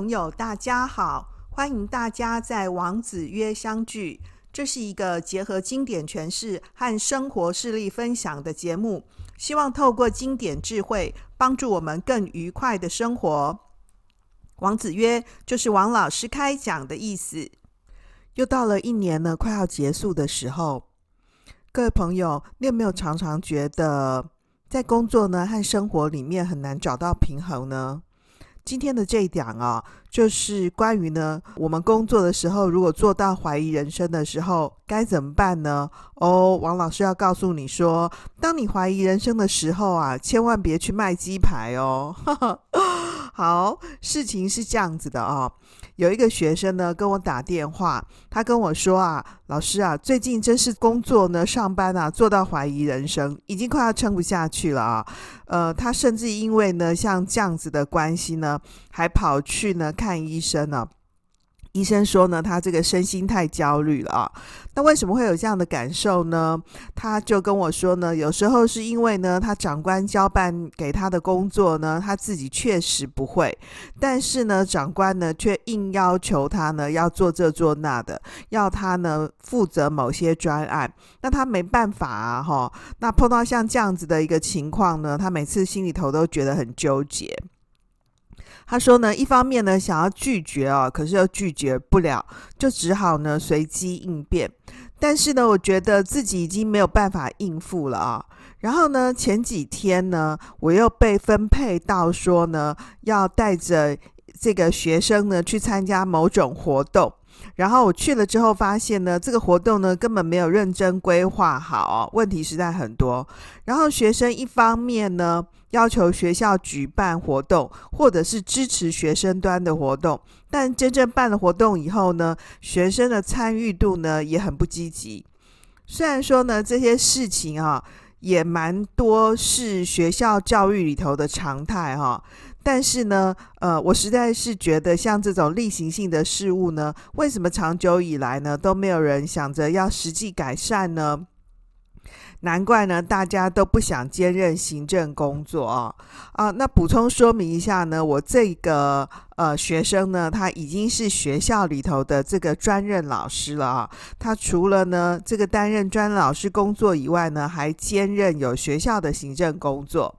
朋友，大家好，欢迎大家在王子约相聚。这是一个结合经典诠释和生活事例分享的节目，希望透过经典智慧，帮助我们更愉快的生活。王子约就是王老师开讲的意思。又到了一年呢，快要结束的时候，各位朋友，你有没有常常觉得在工作呢和生活里面很难找到平衡呢？今天的这一点啊，就是关于呢，我们工作的时候，如果做到怀疑人生的时候，该怎么办呢？哦，王老师要告诉你说，当你怀疑人生的时候啊，千万别去卖鸡排哦。好，事情是这样子的哦。有一个学生呢跟我打电话，他跟我说啊，老师啊，最近真是工作呢，上班啊，做到怀疑人生，已经快要撑不下去了啊。呃，他甚至因为呢，像这样子的关系呢，还跑去呢看医生呢。医生说呢，他这个身心太焦虑了啊。那为什么会有这样的感受呢？他就跟我说呢，有时候是因为呢，他长官交办给他的工作呢，他自己确实不会，但是呢，长官呢却硬要求他呢要做这做那的，要他呢负责某些专案，那他没办法啊，哈。那碰到像这样子的一个情况呢，他每次心里头都觉得很纠结。他说呢，一方面呢想要拒绝啊，可是又拒绝不了，就只好呢随机应变。但是呢，我觉得自己已经没有办法应付了啊。然后呢，前几天呢，我又被分配到说呢，要带着这个学生呢去参加某种活动。然后我去了之后，发现呢，这个活动呢根本没有认真规划好，问题实在很多。然后学生一方面呢，要求学校举办活动，或者是支持学生端的活动，但真正办了活动以后呢，学生的参与度呢也很不积极。虽然说呢，这些事情啊也蛮多，是学校教育里头的常态哈，但是呢，呃，我实在是觉得像这种例行性的事物呢，为什么长久以来呢都没有人想着要实际改善呢？难怪呢，大家都不想兼任行政工作啊！啊，那补充说明一下呢，我这个呃学生呢，他已经是学校里头的这个专任老师了啊。他除了呢这个担任专任老师工作以外呢，还兼任有学校的行政工作。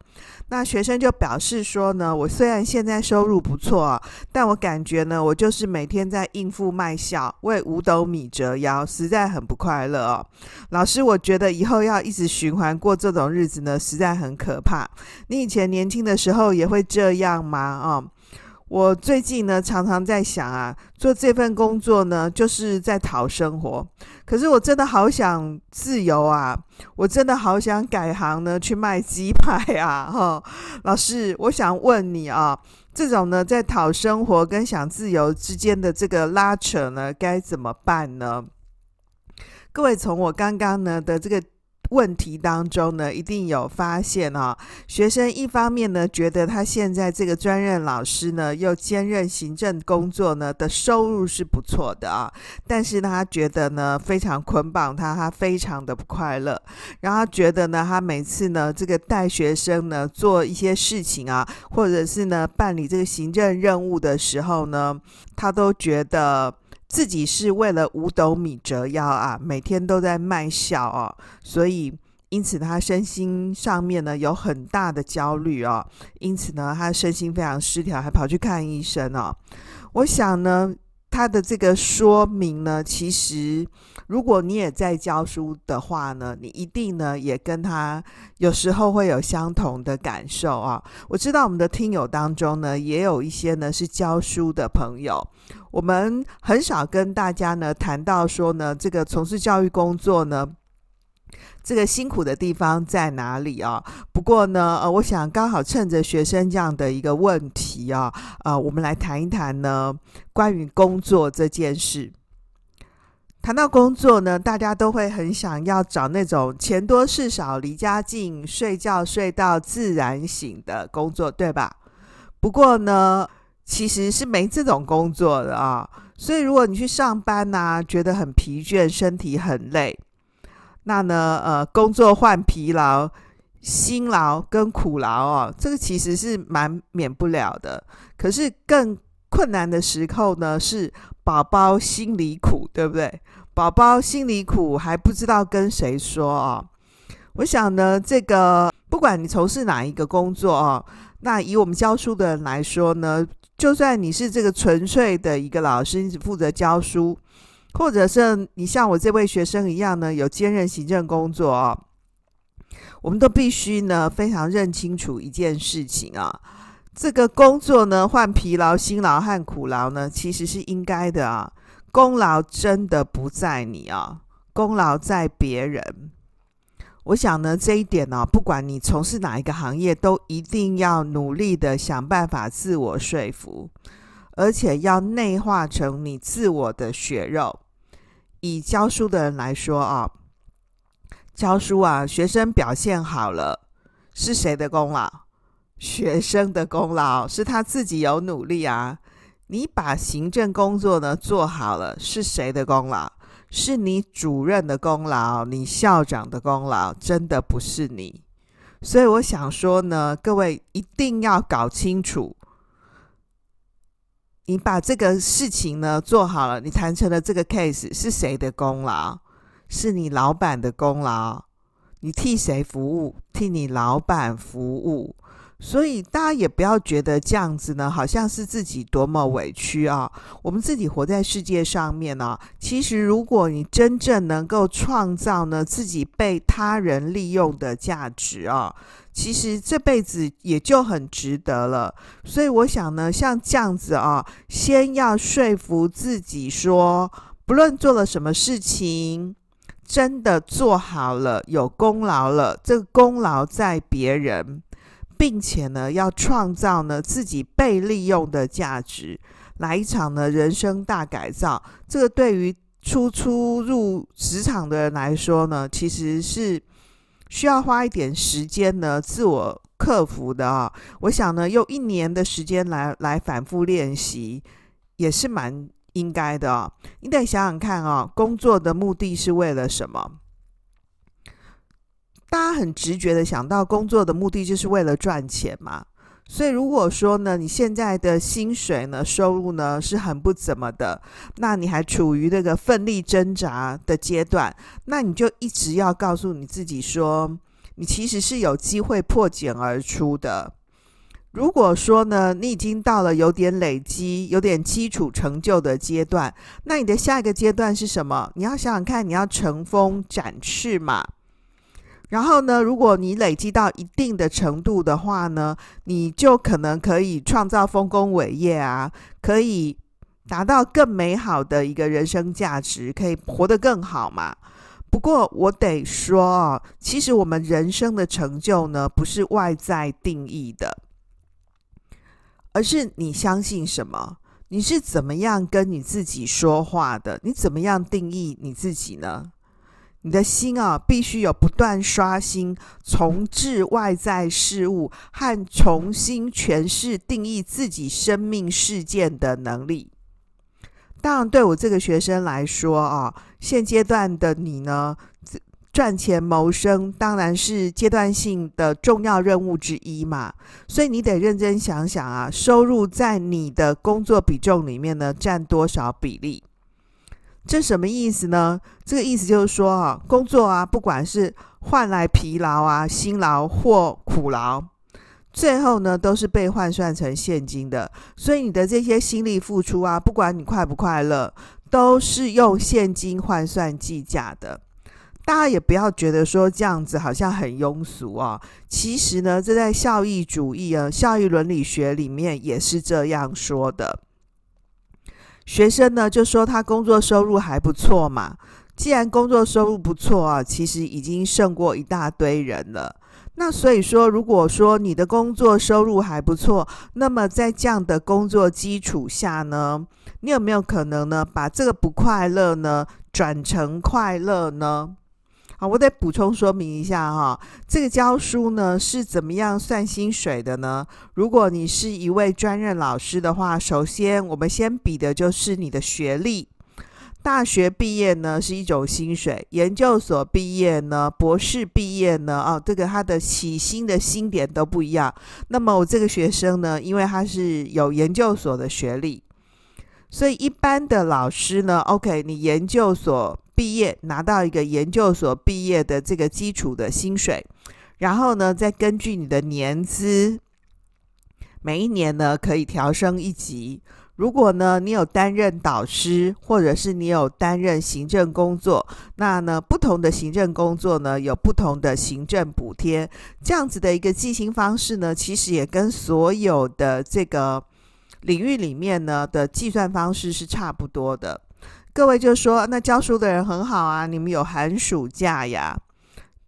那学生就表示说呢，我虽然现在收入不错啊，但我感觉呢，我就是每天在应付卖笑，为五斗米折腰，实在很不快乐哦。老师，我觉得以后要一直循环过这种日子呢，实在很可怕。你以前年轻的时候也会这样吗？啊？我最近呢，常常在想啊，做这份工作呢，就是在讨生活。可是我真的好想自由啊！我真的好想改行呢，去卖鸡排啊！哈，老师，我想问你啊，这种呢，在讨生活跟想自由之间的这个拉扯呢，该怎么办呢？各位，从我刚刚呢的这个。问题当中呢，一定有发现啊、学生一方面呢，觉得他现在这个专任老师呢，又兼任行政工作呢的收入是不错的啊，但是他觉得呢非常捆绑他，他非常的不快乐。然后觉得呢，他每次呢这个带学生呢做一些事情啊，或者是呢办理这个行政任务的时候呢，他都觉得。自己是为了五斗米折腰啊，每天都在卖笑哦，所以因此他身心上面呢有很大的焦虑哦，因此呢他身心非常失调，还跑去看医生哦。我想呢。他的这个说明呢，其实如果你也在教书的话呢，你一定呢也跟他有时候会有相同的感受啊。我知道我们的听友当中呢，也有一些呢是教书的朋友，我们很少跟大家呢谈到说呢，这个从事教育工作呢。这个辛苦的地方在哪里啊？不过呢，呃，我想刚好趁着学生这样的一个问题啊，呃，我们来谈一谈呢，关于工作这件事。谈到工作呢，大家都会很想要找那种钱多事少、离家近、睡觉睡到自然醒的工作，对吧？不过呢，其实是没这种工作的啊。所以如果你去上班呢，觉得很疲倦，身体很累。那呢，呃，工作换疲劳、辛劳跟苦劳哦，这个其实是蛮免不了的。可是更困难的时候呢，是宝宝心里苦，对不对？宝宝心里苦，还不知道跟谁说啊。我想呢，这个不管你从事哪一个工作啊，那以我们教书的人来说呢，就算你是这个纯粹的一个老师，你只负责教书，或者是你像我这位学生一样呢，有兼任行政工作啊，我们都必须呢非常认清楚一件事情啊，这个工作呢换疲劳、辛劳和苦劳呢，其实是应该的啊，功劳真的不在你啊，功劳在别人。我想呢，这一点呢、不管你从事哪一个行业，都一定要努力的想办法自我说服，而且要内化成你自我的血肉。以教书的人来说啊，教书啊，学生表现好了，是谁的功劳？学生的功劳，是他自己有努力啊。你把行政工作呢做好了，是谁的功劳？是你主任的功劳，你校长的功劳，真的不是你。所以我想说呢，各位一定要搞清楚，你把这个事情呢做好了，你谈成了这个 case 是谁的功劳？是你老板的功劳。你替谁服务？替你老板服务。所以大家也不要觉得这样子呢，好像是自己多么委屈啊！我们自己活在世界上面呢，其实如果你真正能够创造呢自己被他人利用的价值啊，其实这辈子也就很值得了。所以我想呢，像这样子啊，先要说服自己说，不论做了什么事情，真的做好了，有功劳了，这个功劳在别人。并且呢，要创造呢自己被利用的价值，来一场呢人生大改造。这个对于初初入职场的人来说呢，其实是需要花一点时间呢自我克服的啊。我想呢，用一年的时间来来反复练习，也是蛮应该的啊。你得想想看啊，工作的目的是为了什么？大家很直觉的想到，工作的目的就是为了赚钱嘛。所以如果说呢，你现在的薪水呢、收入呢是很不怎么的，那你还处于这个奋力挣扎的阶段，那你就一直要告诉你自己说，你其实是有机会破茧而出的。如果说呢，你已经到了有点累积、有点基础成就的阶段，那你的下一个阶段是什么？你要想想看，你要乘风展翅嘛。然后呢，如果你累积到一定的程度的话呢，你就可能可以创造丰功伟业啊，可以达到更美好的一个人生价值，可以活得更好嘛。不过我得说，其实我们人生的成就呢，不是外在定义的，而是你相信什么，你是怎么样跟你自己说话的，你怎么样定义你自己呢？你的心啊，必须有不断刷新、重置外在事物和重新诠释、定义自己生命事件的能力。当然，对我这个学生来说啊，现阶段的你呢，赚钱谋生当然是阶段性的重要任务之一嘛。所以你得认真想想啊，收入在你的工作比重里面呢，占多少比例？这什么意思呢？这个意思就是说啊，工作啊，不管是换来疲劳啊、辛劳或苦劳，最后呢都是被换算成现金的。所以你的这些心力付出啊，不管你快不快乐，都是用现金换算计价的。大家也不要觉得说这样子好像很庸俗啊。其实呢，这在效益主义啊、效益伦理学里面也是这样说的。学生呢就说他工作收入还不错嘛，既然工作收入不错啊，其实已经胜过一大堆人了。那所以说，如果说你的工作收入还不错，那么在这样的工作基础下呢，你有没有可能呢把这个不快乐呢转成快乐呢？好，我得补充说明一下哈，这个教书呢是怎么样算薪水的呢？如果你是一位专任老师的话，首先我们先比的就是你的学历。大学毕业呢是一种薪水，研究所毕业呢，博士毕业呢，哦，这个他的起薪的薪点都不一样。那么我这个学生呢，因为他是有研究所的学历，所以一般的老师呢，OK，你研究所毕业拿到一个研究所毕业的这个基础的薪水，然后呢，再根据你的年资，每一年呢可以调升一级。如果呢，你有担任导师，或者是你有担任行政工作，那呢，不同的行政工作呢，有不同的行政补贴，这样子的一个计薪方式呢，其实也跟所有的这个领域里面呢的计算方式是差不多的。各位就说，那教书的人很好啊，你们有寒暑假呀。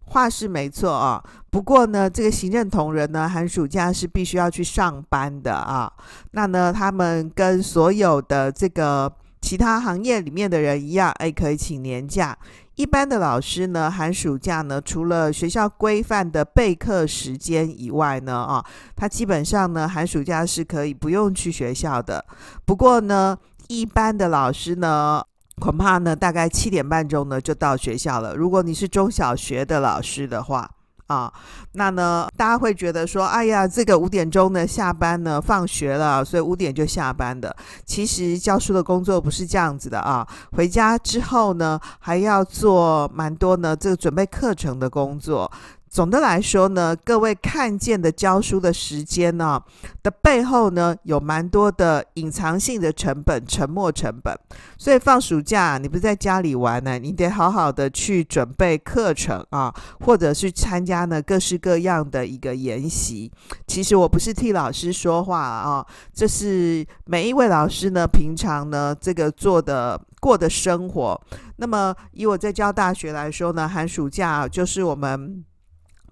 话是没错啊，不过呢，这个行政同仁呢，寒暑假是必须要去上班的啊。那呢，他们跟所有的这个其他行业里面的人一样，哎，可以请年假。一般的老师呢，寒暑假呢，除了学校规范的备课时间以外呢，啊，他基本上呢，寒暑假是可以不用去学校的。不过呢，一般的老师呢。恐怕呢，大概七点半钟呢就到学校了。如果你是中小学的老师的话，啊，那呢，大家会觉得说，哎呀，这个五点钟呢下班呢，放学了，所以五点就下班的。其实教书的工作不是这样子的啊，回家之后呢，还要做蛮多呢，这个准备课程的工作。总的来说呢，各位看见的教书的时间呢的背后呢，有蛮多的隐藏性的成本、沉没成本。所以放暑假，你不在家里玩呢，你得好好的去准备课程啊，或者去参加呢各式各样的一个研习。其实我不是替老师说话啊，这是每一位老师呢平常呢这个做的过的生活。那么以我在教大学来说呢，寒暑假就是我们。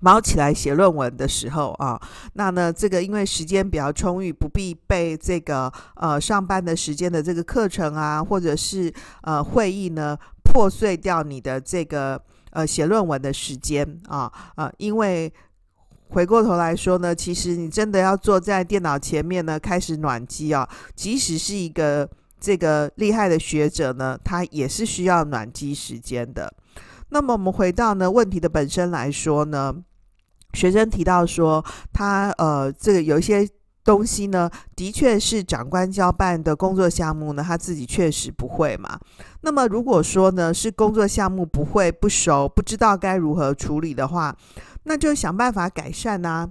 卯起来写论文的时候啊，那呢，这个因为时间比较充裕，不必被这个呃上班的时间的这个课程啊，或者是呃会议呢破碎掉你的这个呃写论文的时间啊啊，因为回过头来说呢，其实你真的要坐在电脑前面呢开始暖机啊，即使是一个这个厉害的学者呢，他也是需要暖机时间的。那么我们回到呢问题的本身来说呢。学生提到说，他呃，这个有一些东西呢，的确是长官交办的工作项目呢，他自己确实不会嘛。那么如果说呢，是工作项目不会、不熟、不知道该如何处理的话，那就想办法改善呐、啊，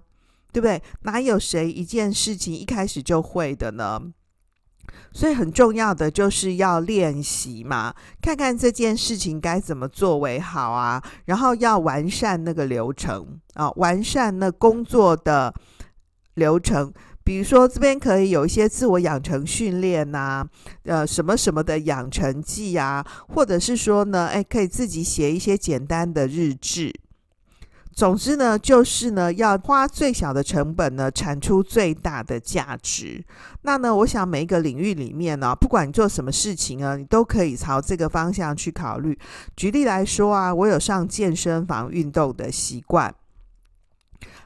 对不对？哪有谁一件事情一开始就会的呢？所以很重要的就是要练习嘛，看看这件事情该怎么做为好啊，然后要完善那个流程啊，完善那工作的流程。比如说这边可以有一些自我养成训练呐，呃，什么什么的养成记啊，或者是说呢，哎，可以自己写一些简单的日志。总之呢，就是呢，要花最小的成本呢，产出最大的价值。那呢，我想每一个领域里面呢，不管你做什么事情啊，你都可以朝这个方向去考虑。举例来说啊，我有上健身房运动的习惯。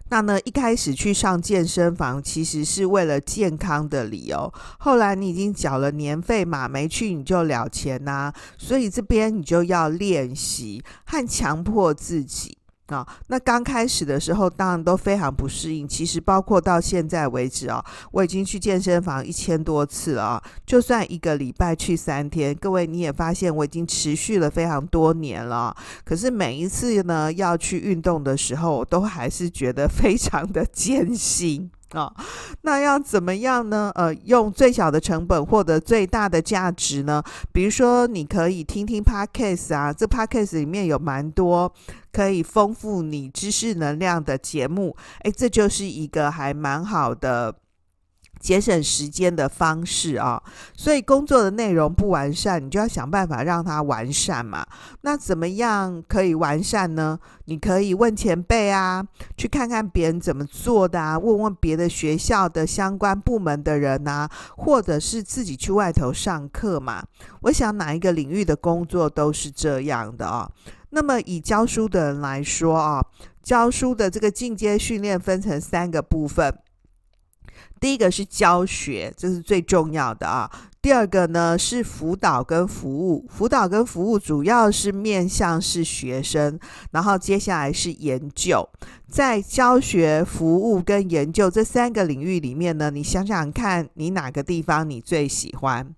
那呢，一开始去上健身房，其实是为了健康的理由。后来你已经缴了年费嘛，没去你就了钱呐。所以这边你就要练习和强迫自己。啊、那刚开始的时候当然都非常不适应。其实包括到现在为止啊、哦，我已经去健身房一千多次了啊。就算一个礼拜去三天，各位你也发现我已经持续了非常多年了。可是每一次呢要去运动的时候，我都还是觉得非常的 艰辛。啊、哦，那要怎么样呢？呃，用最小的成本获得最大的价值呢？比如说，你可以听听 Podcast 啊，这 Podcast 里面有蛮多可以丰富你知识能量的节目，诶，这就是一个还蛮好的。节省时间的方式啊，所以工作的内容不完善，你就要想办法让它完善嘛。那怎么样可以完善呢？你可以问前辈啊，去看看别人怎么做的啊，问问别的学校的相关部门的人啊，或者是自己去外头上课嘛。我想哪一个领域的工作都是这样的啊。那么以教书的人来说啊，教书的这个进阶训练分成三个部分。第一个是教学，这是最重要的啊。第二个呢是辅导跟服务，辅导跟服务主要是面向是学生，然后接下来是研究。在教学、服务跟研究这三个领域里面呢，你想想看，你哪个地方你最喜欢？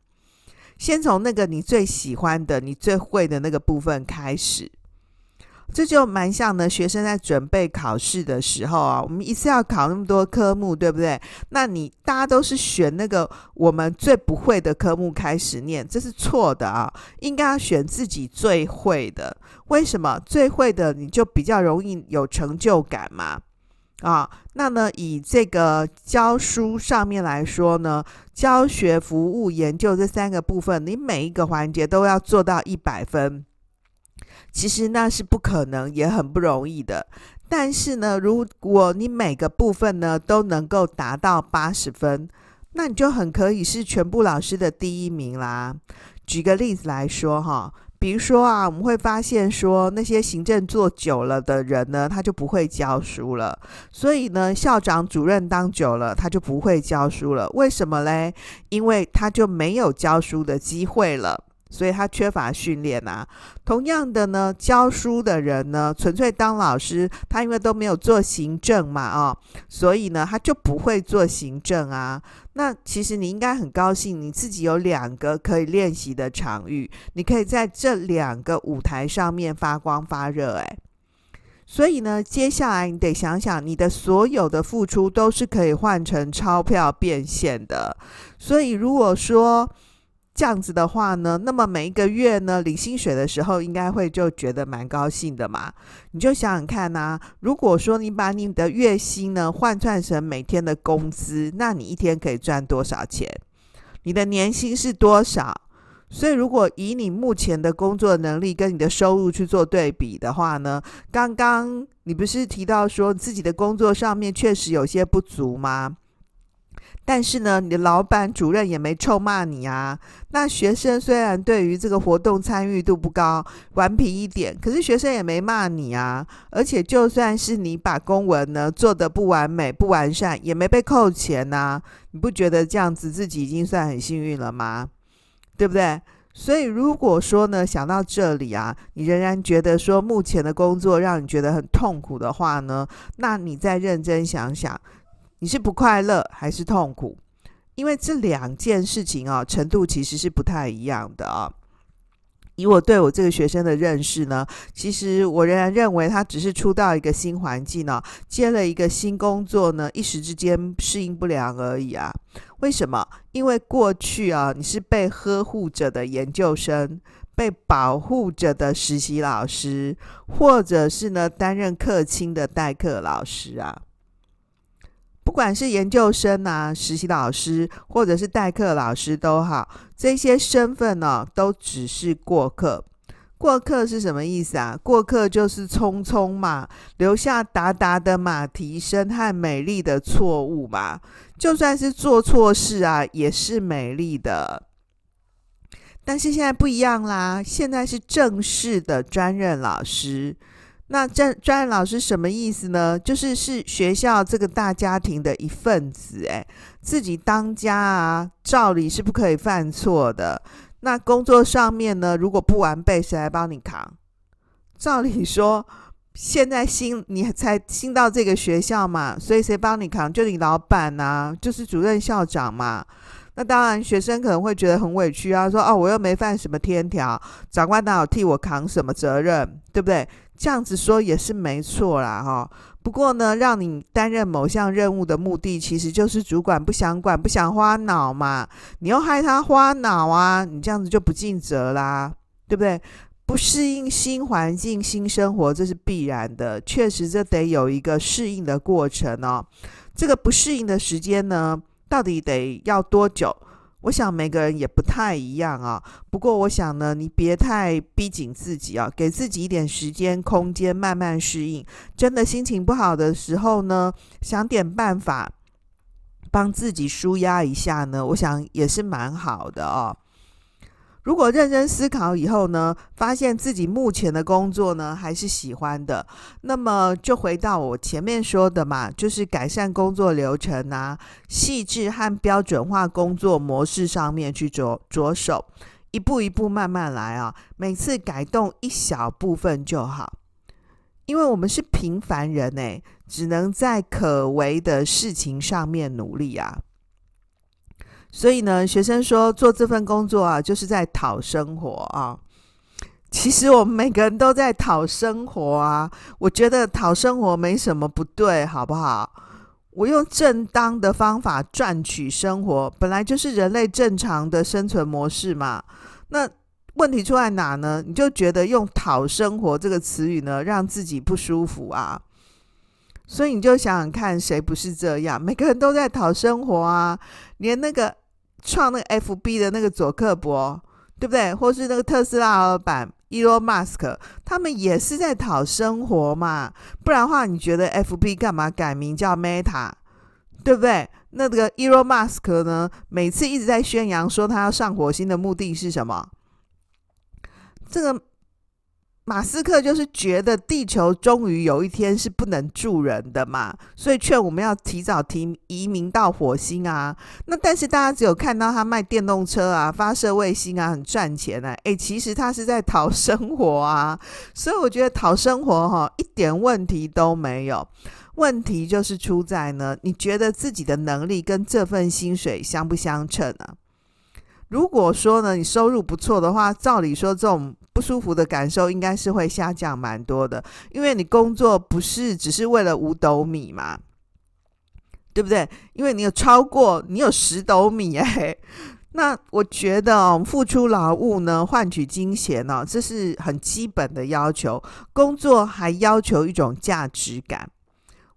先从那个你最喜欢的、你最会的那个部分开始。这就蛮像呢，学生在准备考试的时候啊，我们一次要考那么多科目，对不对？那你大家都是选那个我们最不会的科目开始念，这是错的啊！应该要选自己最会的。为什么？最会的你就比较容易有成就感嘛。啊，那呢，以这个教书上面来说呢，教学、服务、研究这三个部分，你每一个环节都要做到一百分。其实那是不可能，也很不容易的。但是呢，如果你每个部分呢都能够达到八十分，那你就很可以是全部老师的第一名啦。举个例子来说哈，比如说啊，我们会发现说那些行政做久了的人呢，他就不会教书了。所以呢，校长、主任当久了，他就不会教书了。为什么嘞？因为他就没有教书的机会了。所以他缺乏训练啊。同样的呢，教书的人呢，纯粹当老师，他因为都没有做行政嘛，哦，所以呢，他就不会做行政啊。那其实你应该很高兴，你自己有两个可以练习的场域，你可以在这两个舞台上面发光发热。诶，所以呢，接下来你得想想，你的所有的付出都是可以换成钞票变现的。所以如果说，这样子的话呢，那么每一个月呢，领薪水的时候，应该会就觉得蛮高兴的嘛。你就想想看呐，如果说你把你的月薪呢换算成每天的工资，那你一天可以赚多少钱？你的年薪是多少？所以如果以你目前的工作能力跟你的收入去做对比的话呢，刚刚你不是提到说自己的工作上面确实有些不足吗？但是呢，你的老板、主任也没臭骂你啊。那学生虽然对于这个活动参与度不高，顽皮一点，可是学生也没骂你啊。而且就算是你把公文呢做得不完美、不完善，也没被扣钱呐。你不觉得这样子自己已经算很幸运了吗？对不对？所以如果说呢，想到这里啊，你仍然觉得说目前的工作让你觉得很痛苦的话呢，那你再认真想想。你是不快乐还是痛苦？因为这两件事情啊，程度其实是不太一样的啊。以我对我这个学生的认识呢，其实我仍然认为他只是出到一个新环境呢，接了一个新工作呢，一时之间适应不良而已啊。为什么？因为过去啊，你是被呵护着的研究生，被保护着的实习老师，或者是呢担任客卿的代课老师啊。不管是研究生啊、实习老师，或者是代课老师都好，这些身份呢、都只是过客。过客是什么意思啊？过客就是匆匆嘛，留下达达的马蹄声和美丽的错误嘛。就算是做错事啊，也是美丽的。但是现在不一样啦，现在是正式的专任老师。那专专任老师什么意思呢？就是是学校这个大家庭的一份子，诶，自己当家啊，照理是不可以犯错的。那工作上面呢，如果不完备，谁来帮你扛？照理说，现在新你才新到这个学校嘛，所以谁帮你扛？就你老板呐、就是主任校长嘛。那当然，学生可能会觉得很委屈啊，说哦，我又没犯什么天条，长官哪有替我扛什么责任，对不对？这样子说也是没错啦，哈。不过呢，让你担任某项任务的目的，其实就是主管不想管、不想花脑嘛。你又害他花脑啊，你这样子就不尽责啦，对不对？不适应新环境、新生活，这是必然的。确实，这得有一个适应的过程哦。这个不适应的时间呢，到底得要多久？我想每个人也不太一样啊，不过我想呢，你别太逼紧自己啊，给自己一点时间空间，慢慢适应。真的心情不好的时候呢，想点办法帮自己舒压一下呢，我想也是蛮好的哦。如果认真思考以后呢，发现自己目前的工作呢还是喜欢的，那么就回到我前面说的嘛，就是改善工作流程啊，细致和标准化工作模式上面去着着手，一步一步慢慢来啊，每次改动一小部分就好，因为我们是平凡人诶，只能在可为的事情上面努力啊。所以呢，学生说做这份工作啊，就是在讨生活啊。其实我们每个人都在讨生活啊。我觉得讨生活没什么不对，好不好？我用正当的方法赚取生活，本来就是人类正常的生存模式嘛。那问题出在哪呢？你就觉得用“讨生活”这个词语呢，让自己不舒服啊。所以你就想想看，谁不是这样？每个人都在讨生活啊，连那个。创那个 FB 的那个佐克伯，对不对？或是那个特斯拉老板伊隆马斯克，他们也是在讨生活嘛。不然的话，你觉得 FB 干嘛改名叫 Meta，对不对？那这个伊隆马斯克呢，每次一直在宣扬说他要上火星的目的是什么？这个。马斯克就是觉得地球终于有一天是不能住人的嘛，所以劝我们要提早提移民到火星啊。那但是大家只有看到他卖电动车啊、发射卫星啊，很赚钱啊。诶，其实他是在讨生活啊。所以我觉得讨生活哈，一点问题都没有。问题就是出在呢，你觉得自己的能力跟这份薪水相不相称啊？如果说呢，你收入不错的话，照理说这种。不舒服的感受应该是会下降蛮多的，因为你工作不是只是为了五斗米嘛，对不对？因为你有超过，你有十斗米哎，那我觉得哦，付出劳务呢，换取金钱呢，这是很基本的要求。工作还要求一种价值感。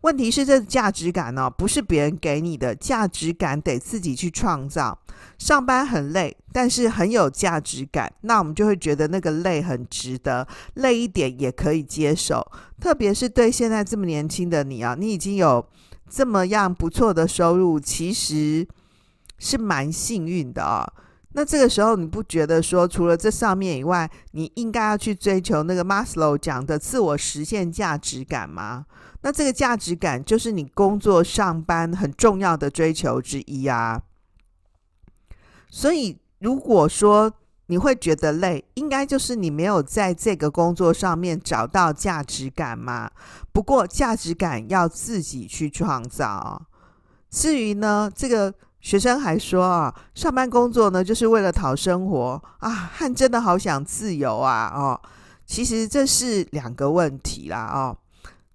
问题是，这价值感呢，不是别人给你的，价值感得自己去创造。上班很累，但是很有价值感，那我们就会觉得那个累很值得，累一点也可以接受。特别是对现在这么年轻的你啊，你已经有这么样不错的收入，其实是蛮幸运的啊。那这个时候，你不觉得说，除了这上面以外，你应该要去追求那个 maslo 讲的自我实现价值感吗？那这个价值感就是你工作上班很重要的追求之一啊。所以，如果说你会觉得累，应该就是你没有在这个工作上面找到价值感嘛。不过，价值感要自己去创造。至于呢，这个。学生还说啊，上班工作呢，就是为了讨生活啊，和真的好想自由啊，哦，其实这是两个问题啦，哦，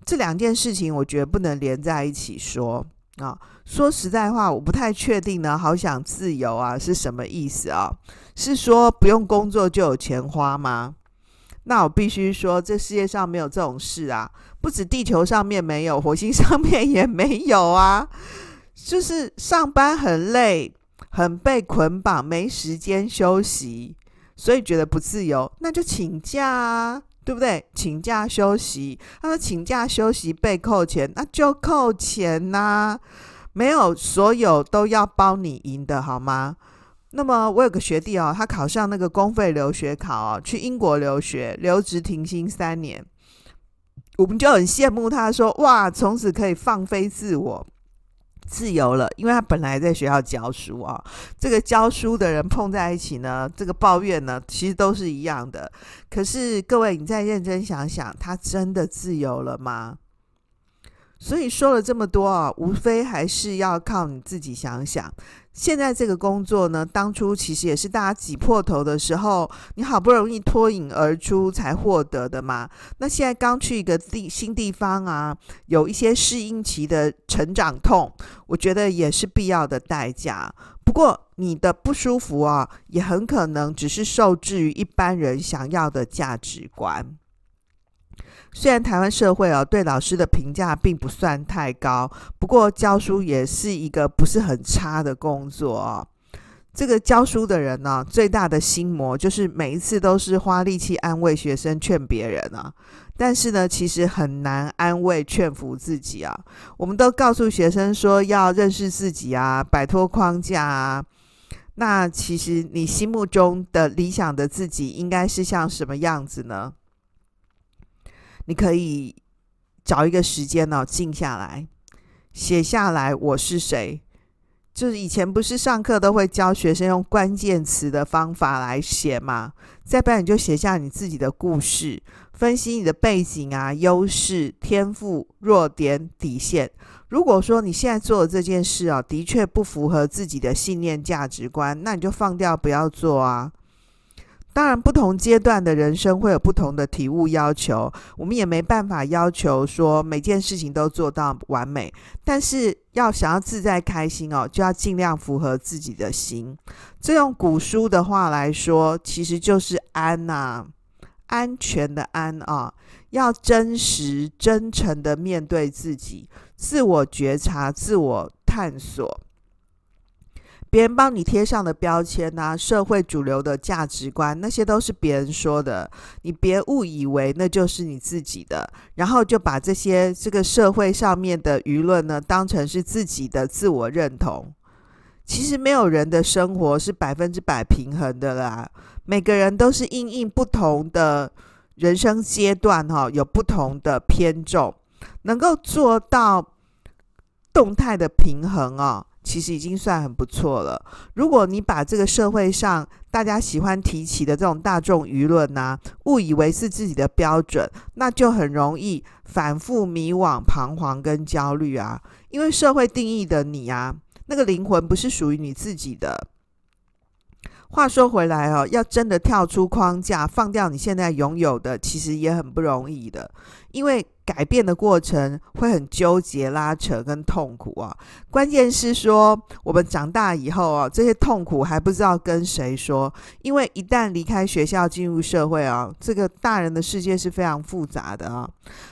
这两件事情我觉得不能连在一起说啊。说实在话，我不太确定呢，好想自由啊是什么意思啊？是说不用工作就有钱花吗？那我必须说，这世界上没有这种事啊，不止地球上面没有，火星上面也没有啊。就是上班很累，很被捆绑，没时间休息，所以觉得不自由，那就请假啊，对不对？请假休息，他说请假休息被扣钱，那就扣钱呐、没有所有都要包你赢的好吗？那么我有个学弟哦，他考上那个公费留学考哦，去英国留学，留职停薪三年，我们就很羡慕他说，哇，从此可以放飞自我。自由了，因为他本来在学校教书啊。这个教书的人碰在一起呢，这个抱怨呢，其实都是一样的。可是各位，你再认真想想，他真的自由了吗？所以说了这么多啊，无非还是要靠你自己想想。现在这个工作呢，当初其实也是大家挤破头的时候，你好不容易脱颖而出才获得的嘛。那现在刚去一个地新地方啊，有一些适应期的成长痛，我觉得也是必要的代价。不过你的不舒服啊，也很可能只是受制于一般人想要的价值观。虽然台湾社会哦对老师的评价并不算太高，不过教书也是一个不是很差的工作哦。这个教书的人呢，最大的心魔就是每一次都是花力气安慰学生、劝别人啊，但是呢，其实很难安慰、劝服自己啊。我们都告诉学生说要认识自己啊，摆脱框架啊。那其实你心目中的理想的自己应该是像什么样子呢？你可以找一个时间呢，静下来，写下来我是谁。就是以前不是上课都会教学生用关键词的方法来写吗？再不然你就写下你自己的故事，分析你的背景啊、优势、天赋、弱点、底线。如果说你现在做的这件事啊，的确不符合自己的信念价值观，那你就放掉不要做啊。当然，不同阶段的人生会有不同的体悟要求，我们也没办法要求说每件事情都做到完美。但是要想要自在开心哦，就要尽量符合自己的心。这用古书的话来说，其实就是安呐，安全的安啊，要真实、真诚的面对自己，自我觉察、自我探索。别人帮你贴上的标签啊，社会主流的价值观，那些都是别人说的，你别误以为那就是你自己的，然后就把这些这个社会上面的舆论呢，当成是自己的自我认同。其实没有人的生活是百分之百平衡的啦，每个人都是因应不同的人生阶段哈，有不同的偏重，能够做到动态的平衡啊。其实已经算很不错了。如果你把这个社会上大家喜欢提起的这种大众舆论呐、误以为是自己的标准，那就很容易反复迷惘、彷徨跟焦虑啊。因为社会定义的你啊，那个灵魂不是属于你自己的。话说回来哦，要真的跳出框架，放掉你现在拥有的，其实也很不容易的，因为。改变的过程会很纠结、拉扯跟痛苦啊。关键是说，我们长大以后啊，这些痛苦还不知道跟谁说。因为一旦离开学校进入社会啊，这个大人的世界是非常复杂的啊。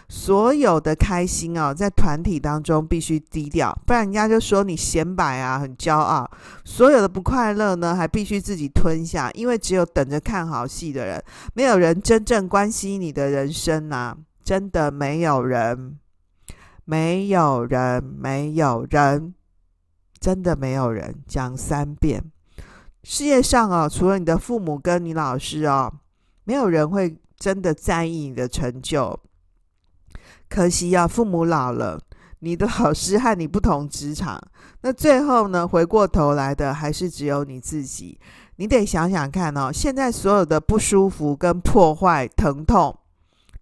所有的开心啊，在团体当中必须低调，不然人家就说你显摆啊，很骄傲。所有的不快乐呢，还必须自己吞下，因为只有等着看好戏的人，没有人真正关心你的人生啊。真的没有人，没有人，没有人，真的没有人。讲三遍，世界上啊，除了你的父母跟你老师啊，没有人会真的在意你的成就。可惜啊，父母老了，你的老师和你不同职场，那最后呢，回过头来的还是只有你自己。你得想想看哦，现在所有的不舒服跟破坏、疼痛。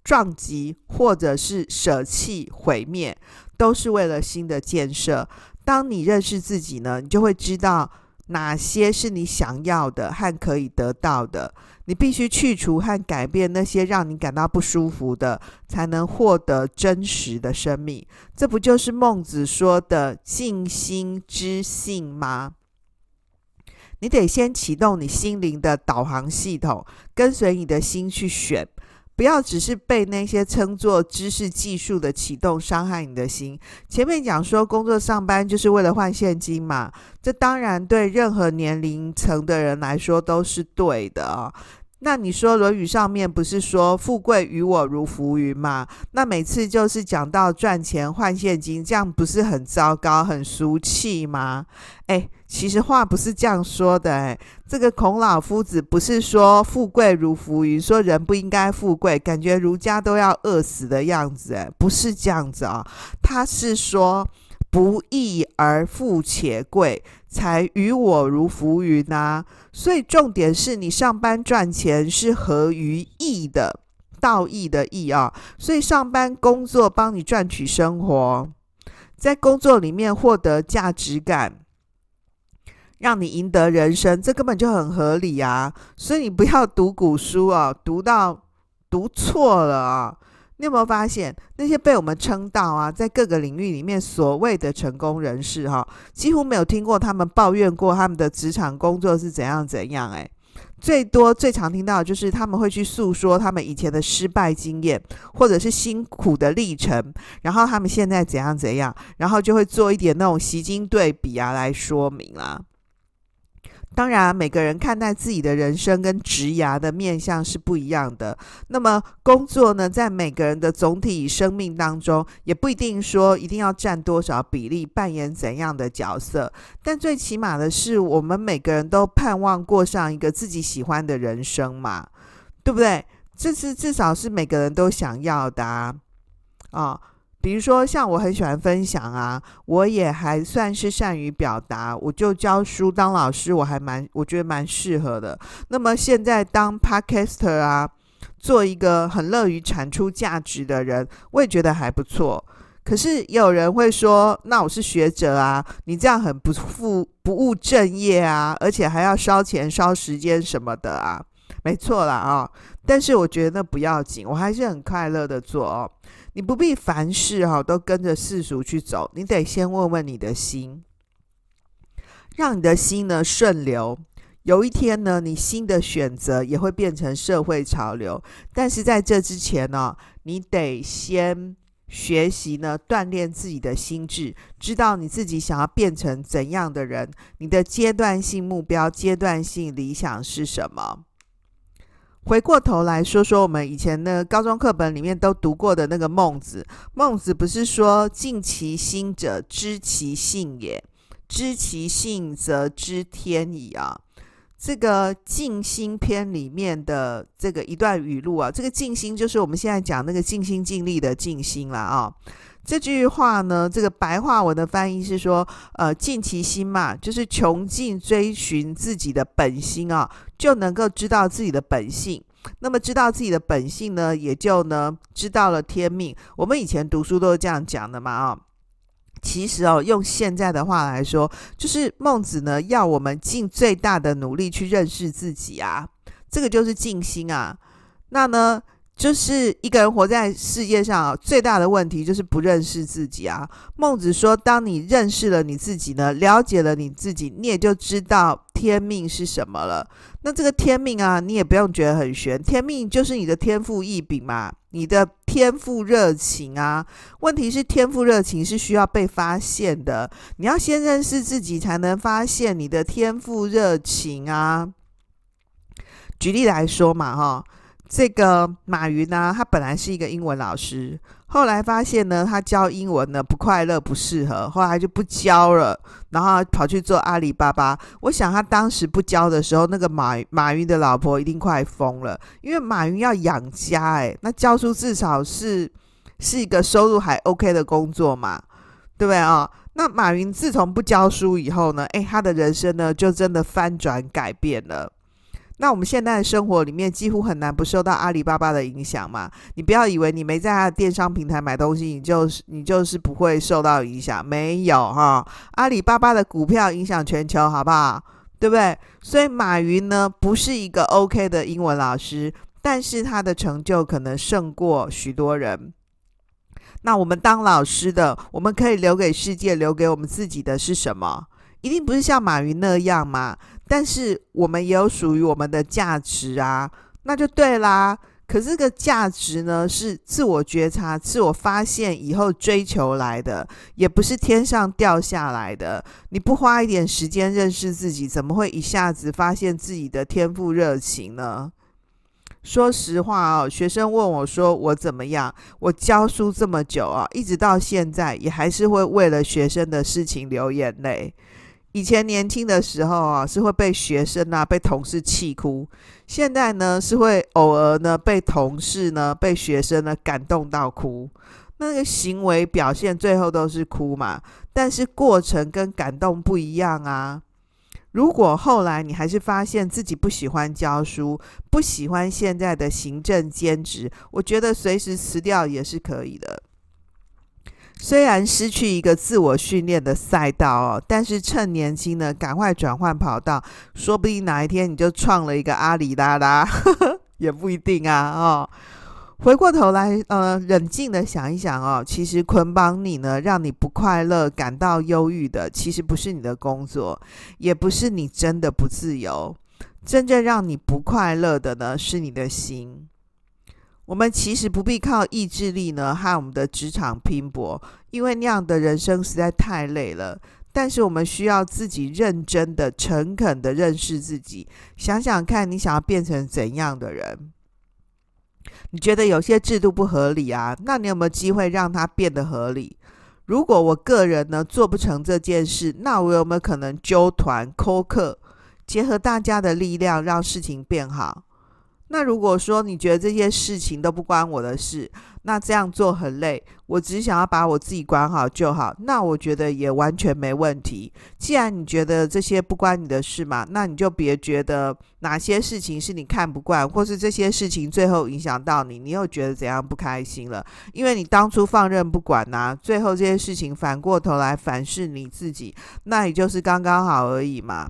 撞击或者是舍弃、毁灭，都是为了新的建设。当你认识自己呢，你就会知道哪些是你想要的和可以得到的。你必须去除和改变那些让你感到不舒服的，才能获得真实的生命。这不就是孟子说的“静心知性”吗？你得先启动你心灵的导航系统，跟随你的心去选。不要只是被那些称作知识技术的启动伤害你的心。前面讲说工作上班就是为了换现金嘛，这当然对任何年龄层的人来说都是对的啊。那你说《论语》上面不是说“富贵于我如浮云”吗？那每次就是讲到赚钱换现金，这样不是很糟糕、很俗气吗？诶，其实话不是这样说的。诶，这个孔老夫子不是说“富贵如浮云”，说人不应该富贵，感觉儒家都要饿死的样子。诶，不是这样子啊，他是说。不义而富且贵，才于我如浮云呐、所以重点是你上班赚钱是合于义的，道义的义啊。所以上班工作帮你赚取生活，在工作里面获得价值感，让你赢得人生，这根本就很合理啊。所以你不要读古书啊，读到读错了啊。你有没有发现，那些被我们称道啊，在各个领域里面所谓的成功人士哈，几乎没有听过他们抱怨过他们的职场工作是怎样怎样。诶，最多最常听到的就是他们会去诉说他们以前的失败经验，或者是辛苦的历程，然后他们现在怎样怎样，然后就会做一点那种袭经对比啊来说明啦。当然，每个人看待自己的人生跟职涯的面向是不一样的。那么，工作呢，在每个人的总体生命当中，也不一定说一定要占多少比例，扮演怎样的角色。但最起码的是，我们每个人都盼望过上一个自己喜欢的人生嘛，对不对？这是至少是每个人都想要的啊。哦比如说，像我很喜欢分享啊，我也还算是善于表达，我就教书当老师，我还蛮我觉得蛮适合的。那么现在当 Podcaster 啊，做一个很乐于产出价值的人，我也觉得还不错。可是有人会说，那我是学者啊，你这样很不负不务正业啊，而且还要烧钱烧时间什么的啊。没错啦啊，但是我觉得那不要紧，我还是很快乐的做哦。你不必凡事哈都跟着世俗去走，你得先问问你的心，让你的心呢顺流。有一天呢，你新的选择也会变成社会潮流。但是在这之前呢，你得先学习呢，锻炼自己的心智，知道你自己想要变成怎样的人，你的阶段性目标、阶段性理想是什么。回过头来说说我们以前的高中课本里面都读过的那个孟子。孟子不是说“尽其心者，知其性也；知其性则知天矣”啊？这个《静心篇》里面的这个一段语录啊，这个“静心”就是我们现在讲那个尽心尽力的“静心”了啊。这句话呢，这个白话文的翻译是说，呃，尽其心嘛，就是穷尽追寻自己的本心啊，就能够知道自己的本性。那么知道自己的本性呢，也就呢知道了天命。我们以前读书都是这样讲的嘛啊。其实哦，用现在的话来说，就是孟子呢要我们尽最大的努力去认识自己啊，这个就是静心啊。那呢？就是一个人活在世界上啊，最大的问题就是不认识自己啊。孟子说，当你认识了你自己呢，了解了你自己，你也就知道天命是什么了。那这个天命啊，你也不用觉得很玄，天命就是你的天赋异禀嘛，你的天赋热情啊。问题是天赋热情是需要被发现的，你要先认识自己，才能发现你的天赋热情啊。举例来说嘛，哈。这个马云呢、他本来是一个英文老师，后来发现呢，他教英文呢不快乐，不适合，后来就不教了，然后跑去做阿里巴巴。我想他当时不教的时候，那个马马云的老婆一定快疯了，因为马云要养家，诶，那教书至少是是一个收入还 OK 的工作嘛，对不对啊、那马云自从不教书以后呢，诶，他的人生呢就真的翻转改变了。那我们现在的生活里面几乎很难不受到阿里巴巴的影响嘛？你不要以为你没在他的电商平台买东西，你就是你就是不会受到影响，没有哈。阿里巴巴的股票影响全球，好不好？对不对？所以马云呢，不是一个 OK 的英文老师，但是他的成就可能胜过许多人。那我们当老师的，我们可以留给世界、留给我们自己的是什么？一定不是像马云那样嘛？但是我们也有属于我们的价值啊，那就对啦。可是这个价值呢，是自我觉察、自我发现以后追求来的，也不是天上掉下来的。你不花一点时间认识自己，怎么会一下子发现自己的天赋热情呢？说实话哦，学生问我说我怎么样？我教书这么久啊，一直到现在也还是会为了学生的事情流眼泪。以前年轻的时候啊，是会被学生啊、被同事气哭；现在呢，是会偶尔呢被同事呢、被学生呢感动到哭。那个行为表现最后都是哭嘛，但是过程跟感动不一样啊。如果后来你还是发现自己不喜欢教书，不喜欢现在的行政兼职，我觉得随时辞掉也是可以的。虽然失去一个自我训练的赛道哦，但是趁年轻呢，赶快转换跑道，说不定哪一天你就创了一个阿里拉拉，也不一定啊哦。回过头来，呃，冷静的想一想哦，其实捆绑你呢，让你不快乐、感到忧郁的，其实不是你的工作，也不是你真的不自由，真正让你不快乐的呢，是你的心。我们其实不必靠意志力呢和我们的职场拼搏，因为那样的人生实在太累了。但是我们需要自己认真的、诚恳的认识自己，想想看你想要变成怎样的人。你觉得有些制度不合理啊？那你有没有机会让它变得合理？如果我个人呢做不成这件事，那我有没有可能揪团、扣客，结合大家的力量，让事情变好？那如果说你觉得这些事情都不关我的事，那这样做很累，我只想要把我自己管好就好，那我觉得也完全没问题。既然你觉得这些不关你的事嘛，那你就别觉得哪些事情是你看不惯，或是这些事情最后影响到你，你又觉得怎样不开心了？因为你当初放任不管呐、最后这些事情反过头来反噬你自己，那也就是刚刚好而已嘛。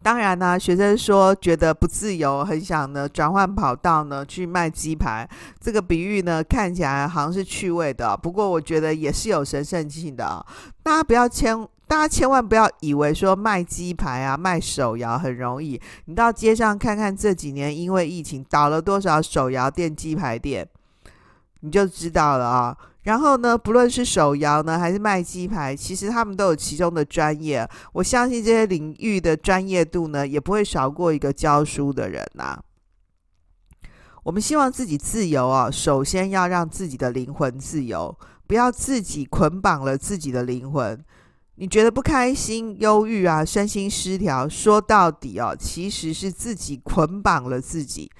当然呢、学生说觉得不自由，很想呢转换跑道呢去卖鸡排。这个比喻呢看起来好像是趣味的，不过我觉得也是有神圣性的。大家不要千，大家千万不要以为说卖鸡排啊、卖手摇很容易。你到街上看看这几年因为疫情倒了多少手摇店、鸡排店，你就知道了啊。然后呢，不论是手摇呢，还是卖鸡排，其实他们都有其中的专业。我相信这些领域的专业度呢，也不会少过一个教书的人呐、我们希望自己自由啊，首先要让自己的灵魂自由，不要自己捆绑了自己的灵魂。你觉得不开心、忧郁啊、身心失调，说到底哦，其实是自己捆绑了自己。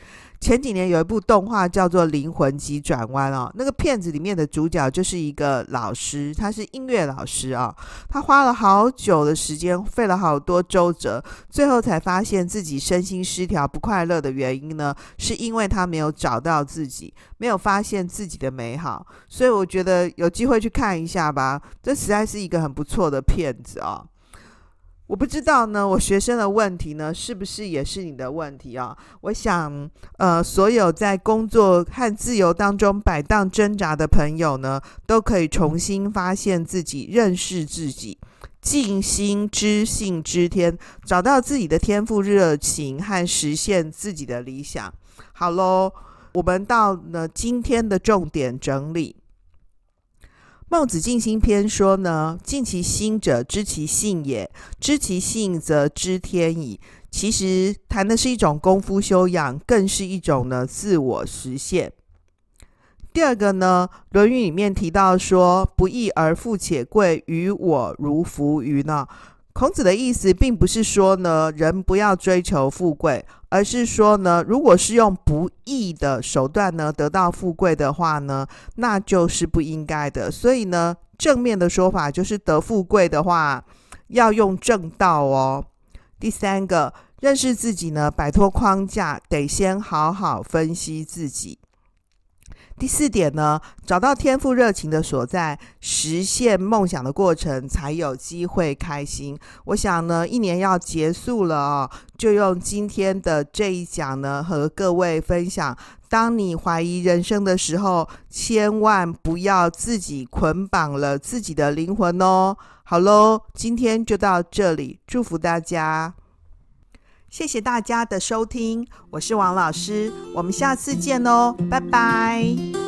前几年有一部动画叫做《灵魂急转弯》哦，那个片子里面的主角就是一个老师，他是音乐老师啊，他花了好久的时间，费了好多周折，最后才发现自己身心失调、不快乐的原因呢，是因为他没有找到自己，没有发现自己的美好。所以我觉得有机会去看一下吧，这实在是一个很不错的片子哦。我不知道呢，我学生的问题呢，是不是也是你的问题啊？我想，呃，所有在工作和自由当中摆荡挣扎的朋友呢，都可以重新发现自己，认识自己，静心知性知天，找到自己的天赋热情和实现自己的理想。好喽，我们到了今天的重点整理。孟子尽心篇说呢，尽其心者，知其性也；知其性，则知天矣。其实谈的是一种功夫修养，更是一种呢自我实现。第二个呢，《论语》里面提到说：“不义而富且贵，于我如浮云呢。”孔子的意思并不是说呢，人不要追求富贵，而是说呢，如果是用不义的手段呢得到富贵的话呢，那就是不应该的。所以呢，正面的说法就是得富贵的话，要用正道哦。第三个，认识自己呢，摆脱框架，得先好好分析自己。第四点呢，找到天赋热情的所在，实现梦想的过程，才有机会开心。我想呢，一年要结束了哦，就用今天的这一讲呢，和各位分享：当你怀疑人生的时候，千万不要自己捆绑了自己的灵魂哦。好喽，今天就到这里，祝福大家。谢谢大家的收听，我是王老师，我们下次见哦，拜拜。